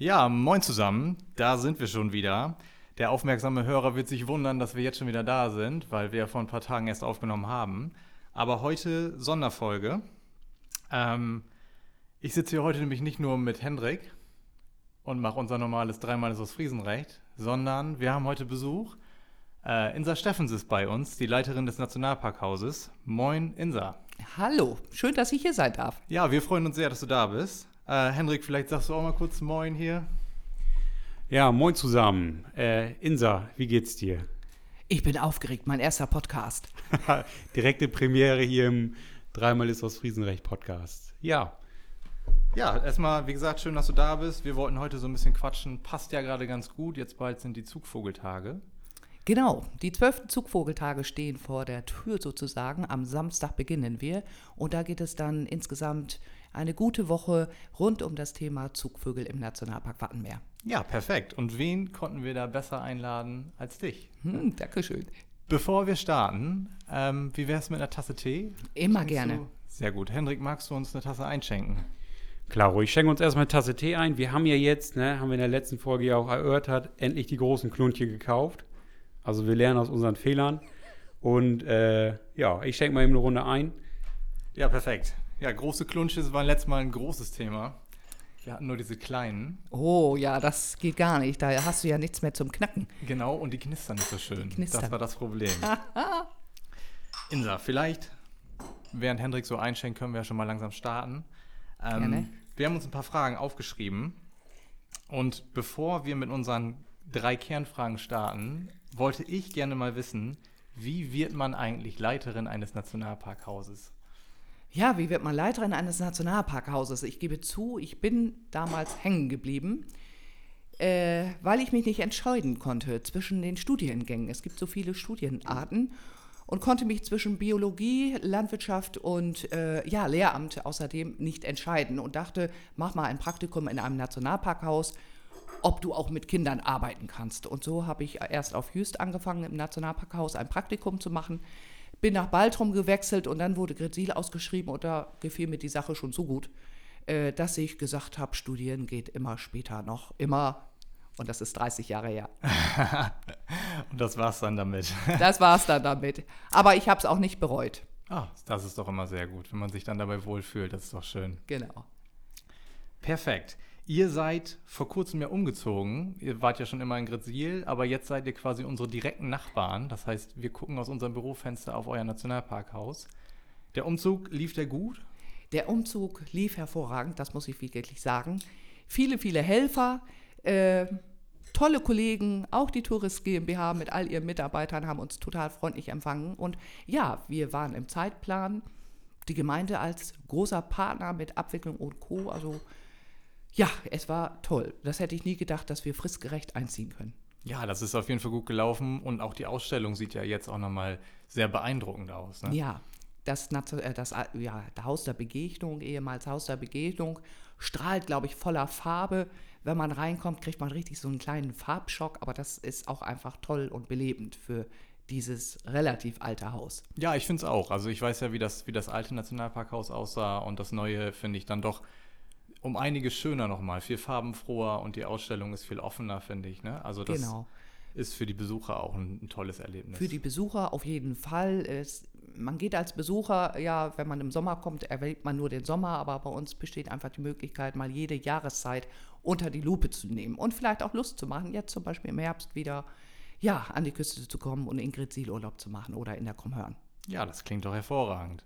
Ja, moin zusammen. Da sind wir schon wieder. Der aufmerksame Hörer wird sich wundern, dass wir jetzt schon wieder da sind, weil wir vor ein paar Tagen erst aufgenommen haben. Aber heute Sonderfolge. Ähm, ich sitze hier heute nämlich nicht nur mit Hendrik und mache unser normales Dreimal aus Friesenrecht, sondern wir haben heute Besuch. Äh, Insa Steffens ist bei uns, die Leiterin des Nationalparkhauses. Moin, Insa. Hallo, schön, dass ich hier sein darf. Ja, wir freuen uns sehr, dass du da bist. Äh, Hendrik, vielleicht sagst du auch mal kurz Moin hier. Ja, moin zusammen. Äh, Insa, wie geht's dir? Ich bin aufgeregt, mein erster Podcast. Direkte Premiere hier im Dreimal ist aus Friesenrecht Podcast. Ja. Ja, erstmal, wie gesagt, schön, dass du da bist. Wir wollten heute so ein bisschen quatschen. Passt ja gerade ganz gut. Jetzt bald sind die Zugvogeltage. Genau, die zwölften Zugvogeltage stehen vor der Tür sozusagen. Am Samstag beginnen wir und da geht es dann insgesamt eine gute Woche rund um das Thema Zugvögel im Nationalpark Wattenmeer. Ja, perfekt. Und wen konnten wir da besser einladen als dich? Hm, Dankeschön. Bevor wir starten, ähm, wie wär's mit einer Tasse Tee? Immer Schenkst gerne. Du? Sehr gut. Hendrik, magst du uns eine Tasse einschenken? Klaro, ich schenke uns erstmal eine Tasse Tee ein. Wir haben ja jetzt, ne, haben wir in der letzten Folge ja auch erörtert, endlich die großen Kluntchen gekauft. Also wir lernen aus unseren Fehlern. Und äh, ja, ich schenke mal eben eine Runde ein. Ja, perfekt. Ja, große Klunsche waren letztes Mal ein großes Thema. Wir hatten nur diese kleinen. Oh ja, das geht gar nicht. Da hast du ja nichts mehr zum Knacken. Genau, und die knistern nicht so schön. knistern. Das war das Problem. Insa, vielleicht, während Hendrik so einschenkt, können wir ja schon mal langsam starten. Ähm, Gerne. Wir haben uns ein paar Fragen aufgeschrieben. Und bevor wir mit unseren drei Kernfragen starten, wollte ich gerne mal wissen, wie wird man eigentlich Leiterin eines Nationalparkhauses? Ja, wie wird man Leiterin eines Nationalparkhauses? Ich gebe zu, ich bin damals hängen geblieben, äh, weil ich mich nicht entscheiden konnte zwischen den Studiengängen. Es gibt so viele Studienarten und konnte mich zwischen Biologie, Landwirtschaft und äh, ja, Lehramt außerdem nicht entscheiden und dachte, mach mal ein Praktikum in einem Nationalparkhaus, ob du auch mit Kindern arbeiten kannst. Und so habe ich erst auf Jüst angefangen, im Nationalparkhaus ein Praktikum zu machen. Bin nach Baltrum gewechselt und dann wurde Gretzil ausgeschrieben und da gefiel mir die Sache schon so gut, äh, dass ich gesagt habe, studieren geht immer später noch, immer. Und das ist 30 Jahre her. Und das war's dann damit. Das war's dann damit. Aber ich habe es auch nicht bereut. Ah, das ist doch immer sehr gut, wenn man sich dann dabei wohlfühlt. Das ist doch schön. Genau. Perfekt. Ihr seid vor kurzem ja umgezogen. Ihr wart ja schon immer in Gretzil, aber jetzt seid ihr quasi unsere direkten Nachbarn. Das heißt, wir gucken aus unserem Bürofenster auf euer Nationalparkhaus. Der Umzug lief der gut? Der Umzug lief hervorragend, das muss ich wirklich sagen. Viele, viele Helfer, äh, tolle Kollegen, auch die Tourist GmbH mit all ihren Mitarbeitern haben uns total freundlich empfangen. Und ja, wir waren im Zeitplan, die Gemeinde als großer Partner mit Abwicklung und Co. Also ja, es war toll. Das hätte ich nie gedacht, dass wir fristgerecht einziehen können. Ja, das ist auf jeden Fall gut gelaufen und auch die Ausstellung sieht ja jetzt auch nochmal sehr beeindruckend aus. Ne? Ja, das, äh, das, äh, ja, das Haus der Begegnung, ehemals Haus der Begegnung, strahlt, glaube ich, voller Farbe. Wenn man reinkommt, kriegt man richtig so einen kleinen Farbschock, aber das ist auch einfach toll und belebend für dieses relativ alte Haus. Ja, ich finde es auch. Also ich weiß ja, wie das, wie das alte Nationalparkhaus aussah und das neue finde ich dann doch um einiges schöner nochmal, viel farbenfroher und die Ausstellung ist viel offener, finde ich. Ne? Also das Genau. ist für die Besucher auch ein, ein tolles Erlebnis. Für die Besucher auf jeden Fall. Es, man geht als Besucher, ja, wenn man im Sommer kommt, erwähnt man nur den Sommer, aber bei uns besteht einfach die Möglichkeit, mal jede Jahreszeit unter die Lupe zu nehmen und vielleicht auch Lust zu machen, jetzt zum Beispiel im Herbst wieder ja, an die Küste zu kommen und in Gretzil Urlaub zu machen oder in der Krummhörn. ja, das klingt doch hervorragend.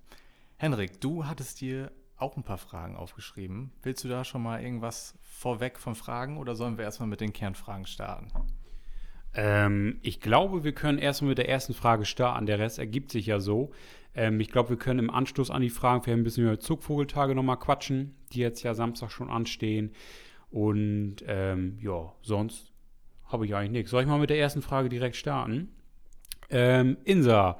Henrik, du hattest dir auch ein paar Fragen aufgeschrieben. Willst du da schon mal irgendwas vorweg von Fragen oder sollen wir erstmal mit den Kernfragen starten? Ähm, ich glaube, wir können erstmal mit der ersten Frage starten. Der Rest ergibt sich ja so. Ähm, ich glaube, wir können im Anschluss an die Fragen vielleicht ein bisschen über Zugvogeltage nochmal quatschen, die jetzt ja Samstag schon anstehen. Und ähm, ja, sonst habe ich eigentlich nichts. Soll ich mal mit der ersten Frage direkt starten? Ähm, Insa,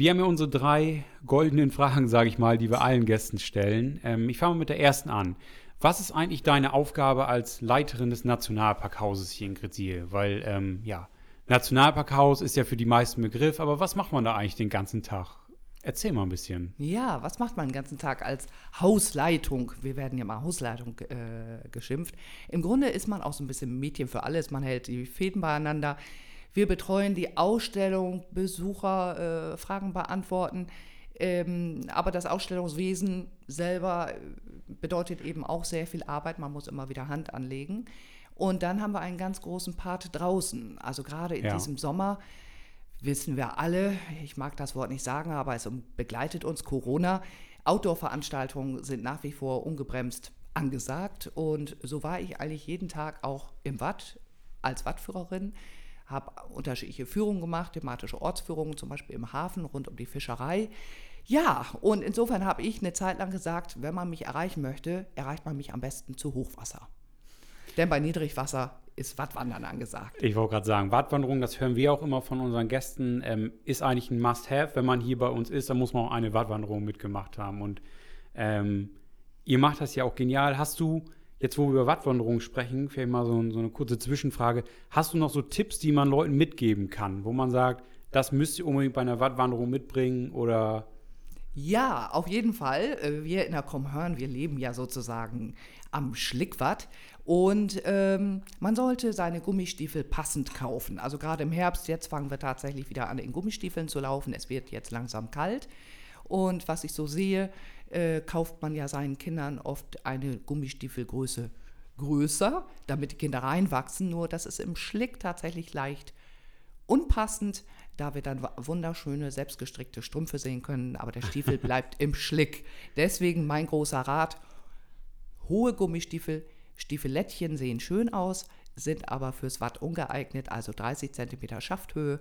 wir haben ja unsere drei goldenen Fragen, sage ich mal, die wir allen Gästen stellen. Ähm, ich fange mal mit der ersten an. Was ist eigentlich deine Aufgabe als Leiterin des Nationalparkhauses hier in Gretzil? Weil, ähm, ja, Nationalparkhaus ist ja für die meisten Begriff, aber was macht man da eigentlich den ganzen Tag? Erzähl mal ein bisschen. Ja, was macht man den ganzen Tag als Hausleitung? Wir werden ja mal Hausleitung äh, geschimpft. Im Grunde ist man auch so ein bisschen Mädchen für alles. Man hält die Fäden beieinander. Wir betreuen die Ausstellung, Besucher, äh, Fragen beantworten. Ähm, aber das Ausstellungswesen selber äh, bedeutet eben auch sehr viel Arbeit. Man muss immer wieder Hand anlegen. Und dann haben wir einen ganz großen Part draußen. Also gerade in Ja. diesem Sommer wissen wir alle, ich mag das Wort nicht sagen, aber es begleitet uns Corona. Outdoor-Veranstaltungen sind nach wie vor ungebremst angesagt. Und so war ich eigentlich jeden Tag auch im Watt als Wattführerin, habe unterschiedliche Führungen gemacht, thematische Ortsführungen, zum Beispiel im Hafen rund um die Fischerei. Ja, und insofern habe ich eine Zeit lang gesagt, wenn man mich erreichen möchte, erreicht man mich am besten zu Hochwasser. Denn bei Niedrigwasser ist Wattwandern angesagt. Ich wollte gerade sagen, Wattwanderung, das hören wir auch immer von unseren Gästen, ähm, ist eigentlich ein Must-Have. Wenn man hier bei uns ist, dann muss man auch eine Wattwanderung mitgemacht haben. Und ähm, ihr macht das ja auch genial. Hast du, jetzt wo wir über Wattwanderung sprechen, vielleicht mal so, so eine kurze Zwischenfrage, hast du noch so Tipps, die man Leuten mitgeben kann, wo man sagt, das müsst ihr unbedingt bei einer Wattwanderung mitbringen oder Ja, auf jeden Fall. Äh, Wir in der Comhörn, wir leben ja sozusagen am Schlickwatt. Und ähm, man sollte seine Gummistiefel passend kaufen. Also gerade im Herbst, jetzt fangen wir tatsächlich wieder an, in Gummistiefeln zu laufen. Es wird jetzt langsam kalt. Und was ich so sehe, äh, kauft man ja seinen Kindern oft eine Gummistiefelgröße größer, damit die Kinder reinwachsen. Nur das ist im Schlick tatsächlich leicht unpassend, da wir dann wunderschöne selbstgestrickte Strümpfe sehen können, aber der Stiefel bleibt im Schlick. Deswegen mein großer Rat, hohe Gummistiefel, Stiefelettchen sehen schön aus, sind aber fürs Watt ungeeignet, also 30 cm Schafthöhe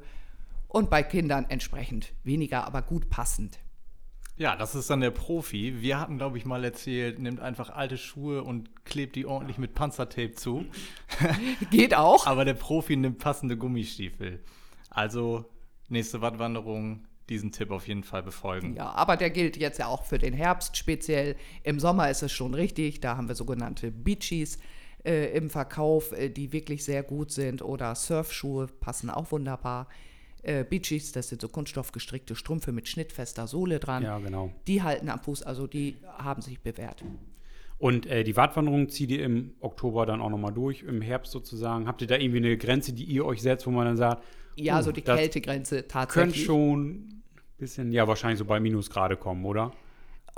und bei Kindern entsprechend weniger, aber gut passend. Ja, das ist dann der Profi. Wir hatten, glaube ich, mal erzählt, nimmt einfach alte Schuhe und klebt die ordentlich mit Panzertape zu. Geht auch. Aber der Profi nimmt passende Gummistiefel. Also nächste Wattwanderung, diesen Tipp auf jeden Fall befolgen. Ja, aber der gilt jetzt ja auch für den Herbst speziell. Im Sommer ist es schon richtig. Da haben wir sogenannte Beachies äh, im Verkauf, äh, die wirklich sehr gut sind. Oder Surfschuhe passen auch wunderbar. Äh, Beachies, das sind so kunststoffgestrickte Strümpfe mit schnittfester Sohle dran. ja, genau. Die halten am Fuß, also die haben sich bewährt. Und äh, die Wattwanderung zieht ihr im Oktober dann auch nochmal durch, im Herbst sozusagen. Habt ihr da irgendwie eine Grenze, die ihr euch setzt, wo man dann sagt, Ja, oh, so die Kältegrenze tatsächlich. schon ein bisschen, ja, wahrscheinlich so bei Minusgrade kommen, oder?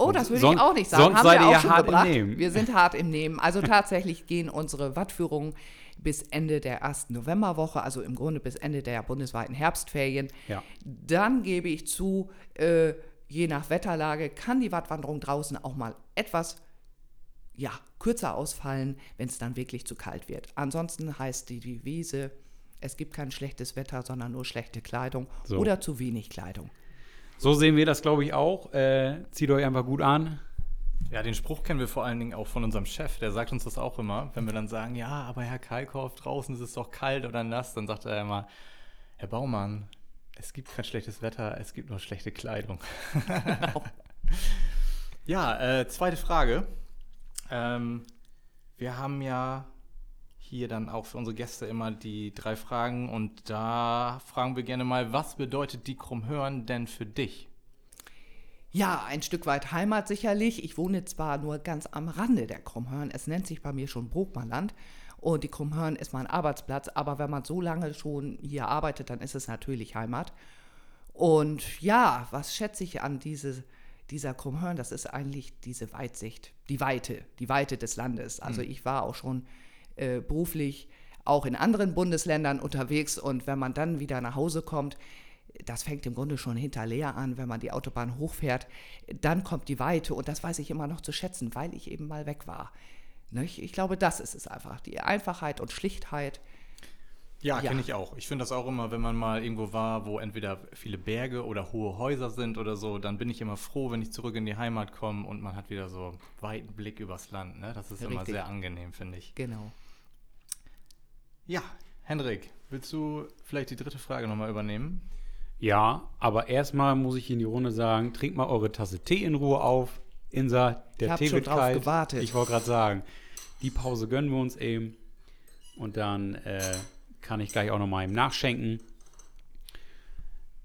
Oh, das würde ich auch nicht sagen. sonst Haben seid wir ihr auch ja schon hart im gebracht. Nehmen. Wir sind hart im Nehmen. Also tatsächlich gehen unsere Wattführungen bis Ende der ersten Novemberwoche, also im Grunde bis Ende der bundesweiten Herbstferien. Ja. Dann gebe ich zu, äh, je nach Wetterlage kann die Wattwanderung draußen auch mal etwas ja, kürzer ausfallen, wenn es dann wirklich zu kalt wird. Ansonsten heißt die Devise, es gibt kein schlechtes Wetter, sondern nur schlechte Kleidung So. oder zu wenig Kleidung. So sehen wir das, glaube ich, auch. Äh, zieht euch einfach gut an. Ja, den Spruch kennen wir vor allen Dingen auch von unserem Chef. Der sagt uns das auch immer. Wenn wir dann sagen, ja, aber Herr Kalkhoff, draußen ist es doch kalt oder nass, dann sagt er immer, Herr Baumann, es gibt kein schlechtes Wetter, es gibt nur schlechte Kleidung. ja, äh, zweite Frage. Ähm, wir haben ja hier dann auch für unsere Gäste immer die drei Fragen und da fragen wir gerne mal, was bedeutet die Krummhörn denn für dich? Ja, ein Stück weit Heimat sicherlich. Ich wohne zwar nur ganz am Rande der Krummhörn. Es nennt sich bei mir schon Brokmanland. Und die Krummhörn ist mein Arbeitsplatz. Aber wenn man so lange schon hier arbeitet, dann ist es natürlich Heimat. Und ja, was schätze ich an diese, dieser Krummhörn? Das ist eigentlich diese Weitsicht, die Weite, die Weite des Landes. Also ich war auch schon äh, beruflich auch in anderen Bundesländern unterwegs. Und wenn man dann wieder nach Hause kommt, das fängt im Grunde schon hinter Leer an, wenn man die Autobahn hochfährt. Dann kommt die Weite und das weiß ich immer noch zu schätzen, weil ich eben mal weg war. Ich glaube, das ist es einfach. Die Einfachheit und Schlichtheit. Ja, Ja. kenne ich auch. Ich finde das auch immer, wenn man mal irgendwo war, wo entweder viele Berge oder hohe Häuser sind oder so, dann bin ich immer froh, wenn ich zurück in die Heimat komme und man hat wieder so weiten Blick übers Land. Ne? Das ist immer Richtig. sehr angenehm, finde ich. Genau. Ja, Hendrik, willst du vielleicht die dritte Frage nochmal übernehmen? Ja, aber erstmal muss ich in die Runde sagen, trinkt mal eure Tasse Tee in Ruhe auf. Insa, der Ich hab Tee schon wird drauf kalt. gewartet. Ich wollte gerade sagen, die Pause gönnen wir uns eben. Und dann äh, kann ich gleich auch noch mal eben nachschenken.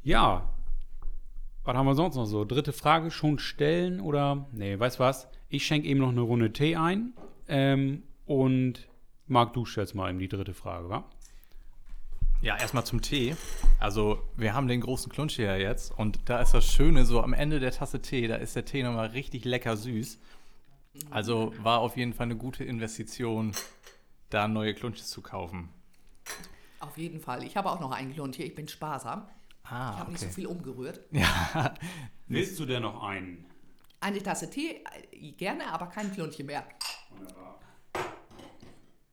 Ja, Was haben wir sonst noch so? Dritte Frage schon stellen oder? Nee, weißt was? Ich schenke eben noch eine Runde Tee ein. Ähm, und Marc, du stellst mal eben die dritte Frage, wa? Ja, erstmal zum Tee. Also, wir haben den großen Klunsch hier jetzt und da ist das Schöne, so am Ende der Tasse Tee, da ist der Tee nochmal richtig lecker süß. Also war auf jeden Fall eine gute Investition, da neue Klunches zu kaufen. Auf jeden Fall. Ich habe auch noch einen Klunch hier. Ich bin sparsam. Ah, ich habe nicht so okay. viel umgerührt. Ja, Willst du denn noch einen? Eine Tasse Tee, äh, gerne, aber kein Klunchen mehr.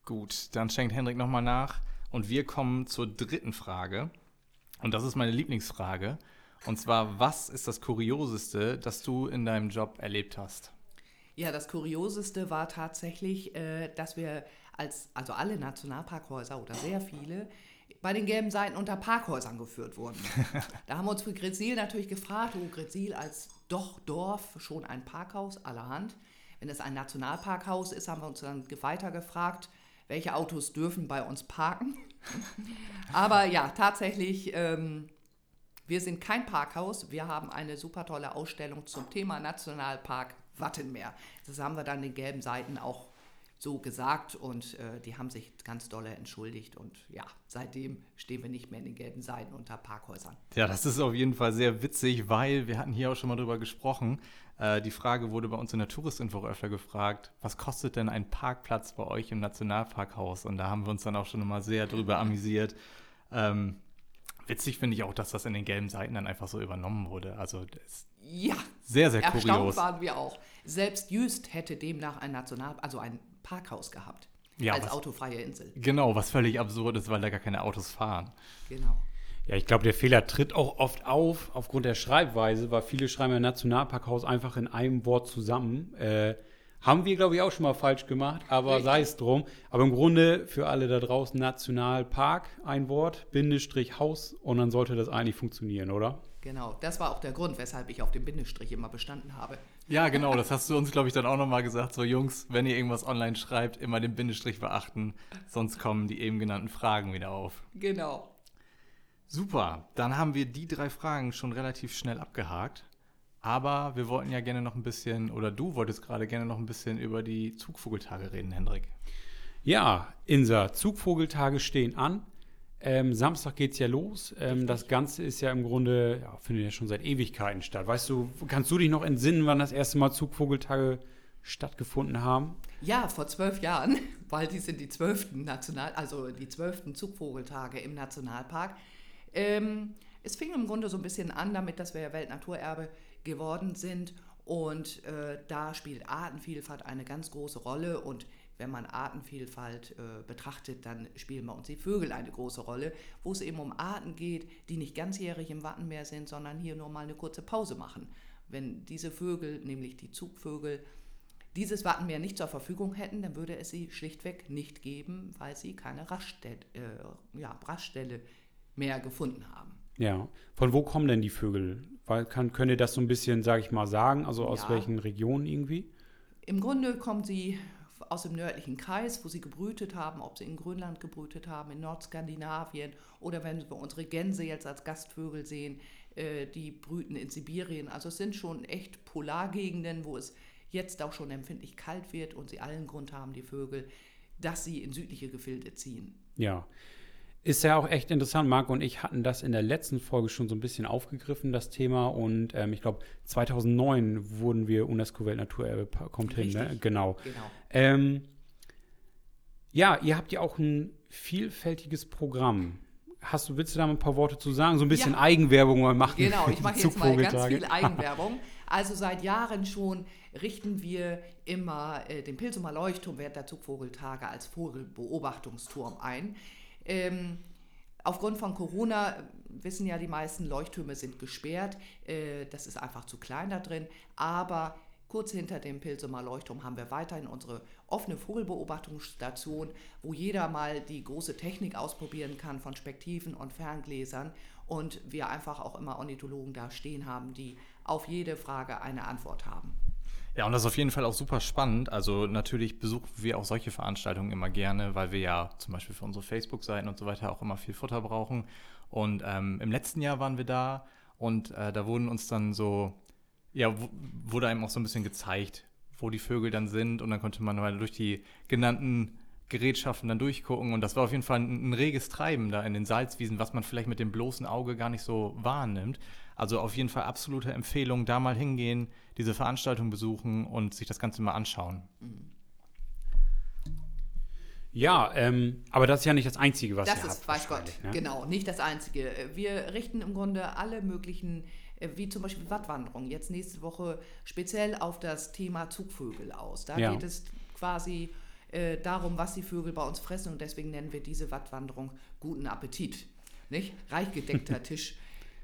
Gut, dann schenkt Hendrik nochmal nach und wir kommen zur dritten Frage. Und das ist meine Lieblingsfrage. Und zwar, was ist das Kurioseste, das du in deinem Job erlebt hast? Ja, das Kurioseste war tatsächlich, äh, dass wir als, also alle Nationalparkhäuser oder sehr viele, bei den gelben Seiten unter Parkhäusern geführt wurden. da haben wir uns für Grezil natürlich gefragt, oh, Grezil als doch Dorf, schon ein Parkhaus allerhand. Wenn es ein Nationalparkhaus ist, haben wir uns dann weiter gefragt, welche Autos dürfen bei uns parken. Aber ja, tatsächlich, ähm, wir sind kein Parkhaus. Wir haben eine super tolle Ausstellung zum Thema Nationalpark Wattenmeer. Das haben wir dann den gelben Seiten auch so gesagt und äh, die haben sich ganz dolle entschuldigt und ja, seitdem stehen wir nicht mehr in den gelben Seiten unter Parkhäusern. Ja, das ist auf jeden Fall sehr witzig, weil wir hatten hier auch schon mal drüber gesprochen. Äh, die Frage wurde bei uns in der Touristinfo öfter gefragt, was kostet denn ein Parkplatz bei euch im Nationalparkhaus? Und da haben wir uns dann auch schon mal sehr drüber amüsiert. Ähm, witzig finde ich auch, dass das in den gelben Seiten dann einfach so übernommen wurde. Also Ja, sehr, sehr erstaunt kurios. waren wir auch. Selbst Jüst hätte demnach ein National, also ein Parkhaus gehabt Ja, als was- autofreie Insel. Genau, was völlig absurd ist, weil da gar keine Autos fahren. Genau. Ja, ich glaube, der Fehler tritt auch oft auf aufgrund der Schreibweise, weil viele schreiben ja Nationalparkhaus einfach in einem Wort zusammen. Äh, haben wir, glaube ich, auch schon mal falsch gemacht, aber Richtig. sei es drum. Aber im Grunde für alle da draußen Nationalpark, ein Wort, Bindestrich Haus und dann sollte das eigentlich funktionieren, oder? Genau, das war auch der Grund, weshalb ich auf dem Bindestrich immer bestanden habe. Ja, genau, das hast du uns, glaube ich, dann auch nochmal gesagt. So, Jungs, wenn ihr irgendwas online schreibt, immer den Bindestrich beachten, sonst kommen die eben genannten Fragen wieder auf. Genau. Super, dann haben wir die drei Fragen schon relativ schnell abgehakt. Aber wir wollten ja gerne noch ein bisschen, oder du wolltest gerade gerne noch ein bisschen über die Zugvogeltage reden, Hendrik. Ja, Insa, Zugvogeltage stehen an. Ähm, Samstag geht's ja los. Ähm, das Ganze ist ja im Grunde, ja, findet ja schon seit Ewigkeiten statt. Weißt du, kannst du dich noch entsinnen, wann das erste Mal Zugvogeltage stattgefunden haben? Ja, vor zwölf Jahren, weil die sind die zwölften National, also die zwölften Zugvogeltage im Nationalpark. Ähm, es fing im Grunde so ein bisschen an damit, dass wir ja Weltnaturerbe geworden sind und äh, da spielt Artenvielfalt eine ganz große Rolle und wenn man Artenvielfalt äh, betrachtet, dann spielen bei uns die Vögel eine große Rolle, wo es eben um Arten geht, die nicht ganzjährig im Wattenmeer sind, sondern hier nur mal eine kurze Pause machen. Wenn diese Vögel, nämlich die Zugvögel, dieses Wattenmeer nicht zur Verfügung hätten, dann würde es sie schlichtweg nicht geben, weil sie keine Raststelle, äh, ja, Raststelle mehr gefunden haben. Ja. Von wo kommen denn die Vögel? Weil, kann, könnt ihr das so ein bisschen, sage ich mal, sagen? Also aus Ja. welchen Regionen irgendwie? Im Grunde kommen sie aus dem nördlichen Kreis, wo sie gebrütet haben, ob sie in Grönland gebrütet haben, in Nordskandinavien oder wenn wir unsere Gänse jetzt als Gastvögel sehen, äh, die brüten in Sibirien. Also es sind schon echt Polargegenden, wo es jetzt auch schon empfindlich kalt wird und sie allen Grund haben, die Vögel, dass sie in südliche Gefilde ziehen. Ja. Ist ja auch echt interessant. Marc und ich hatten das in der letzten Folge schon so ein bisschen aufgegriffen, das Thema. Und ähm, ich glaube, 2009 wurden wir UNESCO-Weltnaturerbe. Kommt hin, ne? Richtig. Genau. Genau. Ähm, ja, ihr habt ja auch ein vielfältiges Programm. Hast du, willst du da mal ein paar Worte zu sagen? So ein bisschen Ja. Eigenwerbung mal machen. Genau, ich mache jetzt mal ganz viel Eigenwerbung. Also seit Jahren schon richten wir immer äh, den Pilsumer Leuchtturm während der Zugvogeltage als Vogelbeobachtungsturm ein. Ähm, aufgrund von Corona äh, wissen ja die meisten, Leuchttürme sind gesperrt. Äh, das ist einfach zu klein da drin. Aber kurz hinter dem Pilsumer Leuchtturm haben wir weiterhin unsere offene Vogelbeobachtungsstation, wo jeder mal die große Technik ausprobieren kann von Spektiven und Ferngläsern und wir einfach auch immer Ornithologen da stehen haben, die auf jede Frage eine Antwort haben. Ja, und das ist auf jeden Fall auch super spannend. Also natürlich besuchen wir auch solche Veranstaltungen immer gerne, weil wir ja zum Beispiel für unsere Facebook-Seiten und so weiter auch immer viel Futter brauchen. Und ähm, im letzten Jahr waren wir da Und äh, da wurden uns dann so, ja, wurde einem auch so ein bisschen gezeigt, wo die Vögel dann sind. Und dann konnte man mal durch die genannten Gerätschaften dann durchgucken. Und das war auf jeden Fall ein, ein, reges Treiben da in den Salzwiesen, was man vielleicht mit dem bloßen Auge gar nicht so wahrnimmt. Also auf jeden Fall absolute Empfehlung, da mal hingehen, diese Veranstaltung besuchen und sich das Ganze mal anschauen. Ja, ähm, aber das ist ja nicht das Einzige, was das ihr ist, habt. weiß Gott, ne? genau, nicht das Einzige. Wir richten im Grunde alle möglichen, äh, wie zum Beispiel Wattwanderung, jetzt nächste Woche speziell auf das Thema Zugvögel aus. Da Ja. geht es quasi äh, darum, was die Vögel bei uns fressen und deswegen nennen wir diese Wattwanderung guten Appetit. Nicht? Reich gedeckter Tisch,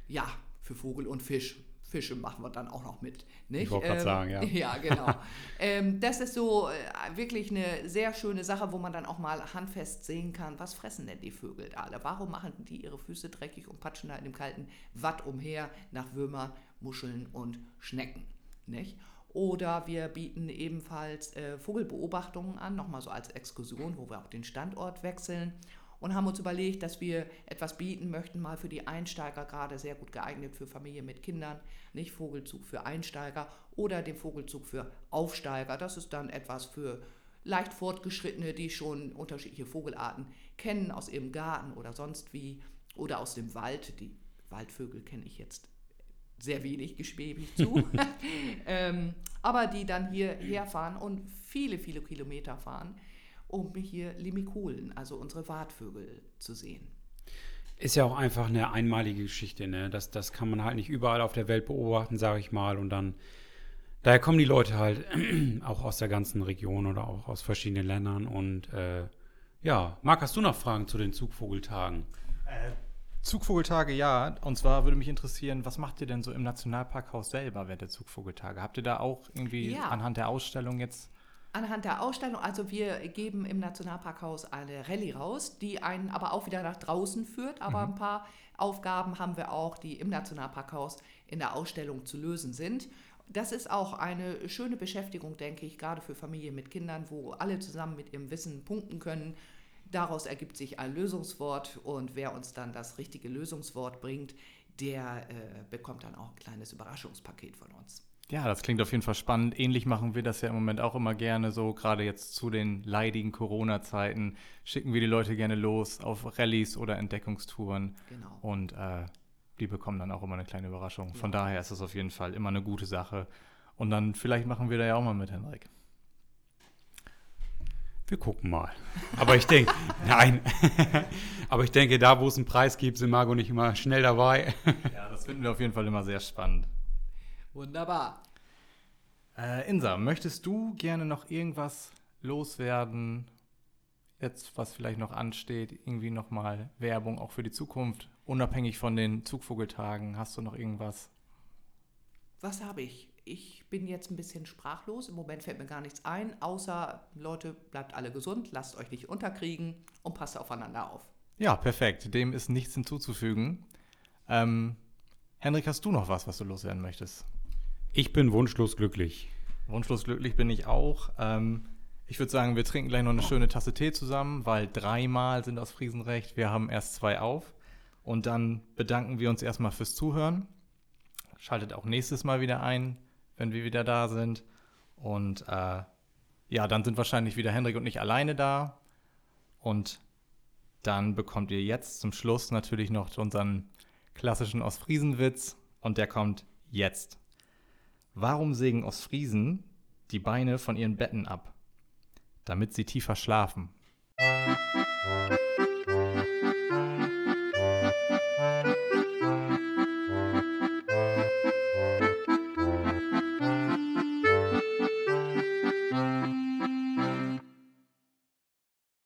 ja, für Vogel und Fisch. Fische machen wir dann auch noch mit. Nicht? Ich wollte grad sagen, ja. Ja, genau. ähm, das ist so äh, wirklich eine sehr schöne Sache, wo man dann auch mal handfest sehen kann, was fressen denn die Vögel da alle? Warum machen die ihre Füße dreckig und patschen da in dem kalten Watt umher nach Würmern, Muscheln und Schnecken? Nicht? Oder wir bieten ebenfalls äh, Vogelbeobachtungen an, nochmal so als Exkursion, wo wir auch den Standort wechseln und haben uns überlegt, dass wir etwas bieten möchten, mal für die Einsteiger gerade sehr gut geeignet für Familien mit Kindern, nicht Vogelzug für Einsteiger oder den Vogelzug für Aufsteiger. Das ist dann etwas für leicht fortgeschrittene, die schon unterschiedliche Vogelarten kennen aus ihrem Garten oder sonst wie oder aus dem Wald. Die Waldvögel kenne ich jetzt sehr wenig, gebe ich zu. ähm, aber die dann hierher fahren und viele, viele Kilometer fahren, um hier Limikolen, also unsere Wartvögel, zu sehen. Ist ja auch einfach eine einmalige Geschichte, ne? Das, das kann man halt nicht überall auf der Welt beobachten, sage ich mal. Und dann, daher kommen die Leute halt auch aus der ganzen Region oder auch aus verschiedenen Ländern. Und äh, ja, Marc, hast du noch Fragen zu den Zugvogeltagen? Zugvogeltage, ja. Und zwar würde mich interessieren, was macht ihr denn so im Nationalparkhaus selber während der Zugvogeltage? Habt ihr da auch irgendwie Ja. anhand der Ausstellung jetzt? Anhand der Ausstellung, also wir geben im Nationalparkhaus eine Rallye raus, die einen aber auch wieder nach draußen führt. Aber ein paar Aufgaben haben wir auch, die im Nationalparkhaus in der Ausstellung zu lösen sind. Das ist auch eine schöne Beschäftigung, denke ich, gerade für Familien mit Kindern, wo alle zusammen mit ihrem Wissen punkten können. Daraus ergibt sich ein Lösungswort und wer uns dann das richtige Lösungswort bringt, der äh, bekommt dann auch ein kleines Überraschungspaket von uns. Ja, das klingt auf jeden Fall spannend. Ähnlich machen wir das ja im Moment auch immer gerne so, gerade jetzt zu den leidigen Corona-Zeiten schicken wir die Leute gerne los auf Rallyes oder Entdeckungstouren Genau. und äh, die bekommen dann auch immer eine kleine Überraschung. Von daher ist es auf jeden Fall immer eine gute Sache. Und dann vielleicht machen wir da ja auch mal mit, Henrik. Wir gucken mal. Aber ich denke, nein. Aber ich denke, da, wo es einen Preis gibt, sind Margot nicht immer schnell dabei. Ja, das finden wir auf jeden Fall immer sehr spannend. Wunderbar. Äh, Insa, möchtest du gerne noch irgendwas loswerden? Jetzt, was vielleicht noch ansteht, irgendwie nochmal Werbung auch für die Zukunft, unabhängig von den Zugvogeltagen. Hast du noch irgendwas? Was habe ich? Ich bin jetzt ein bisschen sprachlos. Im Moment fällt mir gar nichts ein, außer Leute, bleibt alle gesund, lasst euch nicht unterkriegen und passt aufeinander auf. Ja, perfekt. Dem ist nichts hinzuzufügen. Ähm, Henrik, hast du noch was, was du loswerden möchtest? Ich bin wunschlos glücklich. Wunschlos glücklich bin ich auch. Ähm, ich würde sagen, wir trinken gleich noch eine schöne Tasse Tee zusammen, weil dreimal sind aus Friesenrecht. Wir haben erst zwei auf. Und dann bedanken wir uns erstmal fürs Zuhören. Schaltet auch nächstes Mal wieder ein, wenn wir wieder da sind. Und äh, ja, dann sind wahrscheinlich wieder Henrik und ich alleine da. Und dann bekommt ihr jetzt zum Schluss natürlich noch unseren klassischen Ostfriesenwitz. Und der kommt jetzt. Warum sägen Ostfriesen die Beine von ihren Betten ab? Damit sie tiefer schlafen.